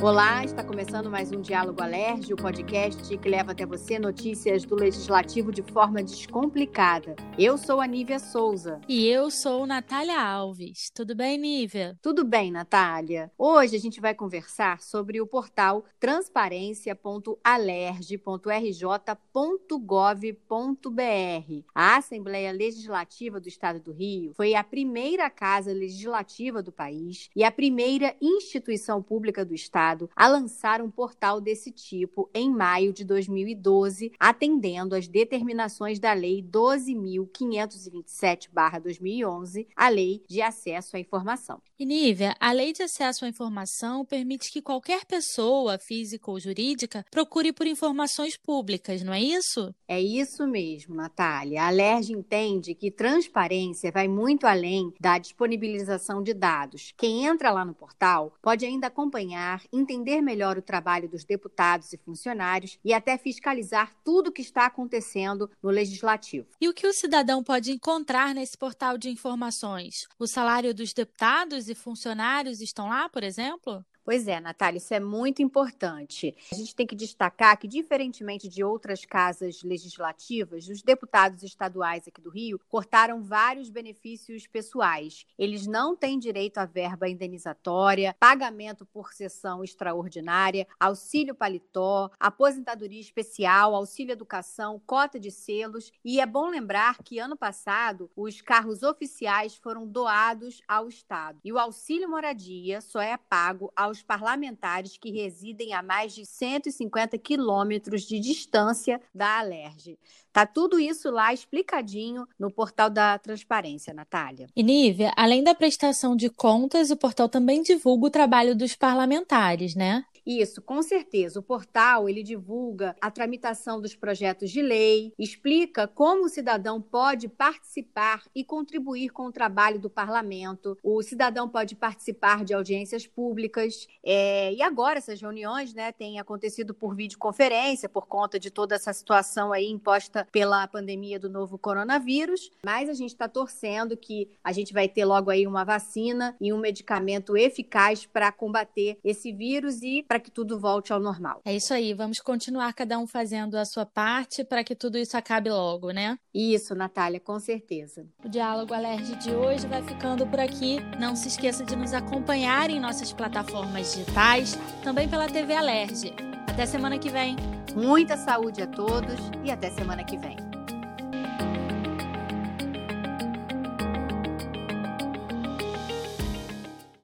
Olá, está começando mais um Diálogo Alerge, o podcast que leva até você notícias do legislativo de forma descomplicada. Eu sou a Nívia Souza. E eu sou Natália Alves. Tudo bem, Nívia? Tudo bem, Natália. Hoje a gente vai conversar sobre o portal transparência.alerge.rj.gov.br. A Assembleia Legislativa do Estado do Rio foi a primeira casa legislativa do país e a primeira instituição pública do Estado Estado a lançar um portal desse tipo em maio de 2012, atendendo às determinações da Lei 12.527-2011, a Lei de Acesso à Informação. E Nívia, a Lei de Acesso à Informação permite que qualquer pessoa, física ou jurídica, procure por informações públicas, não é isso? É isso mesmo, Natália. A LERJ entende que transparência vai muito além da disponibilização de dados. Quem entra lá no portal pode ainda acompanhar, entender melhor o trabalho dos deputados e funcionários e até fiscalizar tudo o que está acontecendo no legislativo. E o que o cidadão pode encontrar nesse portal de informações? O salário dos deputados e funcionários estão lá, por exemplo? Pois é, Natália, isso é muito importante. A gente tem que destacar que, diferentemente de outras casas legislativas, os deputados estaduais aqui do Rio cortaram vários benefícios pessoais. Eles não têm direito à verba indenizatória, pagamento por sessão extraordinária, auxílio paletó, aposentadoria especial, auxílio educação, cota de selos. E é bom lembrar que, ano passado, os carros oficiais foram doados ao Estado. E o auxílio moradia só é pago aos aos parlamentares que residem a mais de 150 quilômetros de distância da Alerj. Tá tudo isso lá explicadinho no portal da Transparência, Natália. E Nívia, além da prestação de contas, o portal também divulga o trabalho dos parlamentares, né? Isso, com certeza. O portal ele divulga a tramitação dos projetos de lei, explica como o cidadão pode participar e contribuir com o trabalho do parlamento. O cidadão pode participar de audiências públicas. É, e agora essas reuniões, né, têm acontecido por videoconferência por conta de toda essa situação aí imposta pela pandemia do novo coronavírus. Mas a gente está torcendo que a gente vai ter logo aí uma vacina e um medicamento eficaz para combater esse vírus e para para que tudo volte ao normal. É isso aí, vamos continuar cada um fazendo a sua parte para que tudo isso acabe logo, né? Isso, Natália, com certeza. O Diálogo Alerge de hoje vai ficando por aqui. Não se esqueça de nos acompanhar em nossas plataformas digitais, também pela TV Alerge. Até semana que vem. Muita saúde a todos e até semana que vem.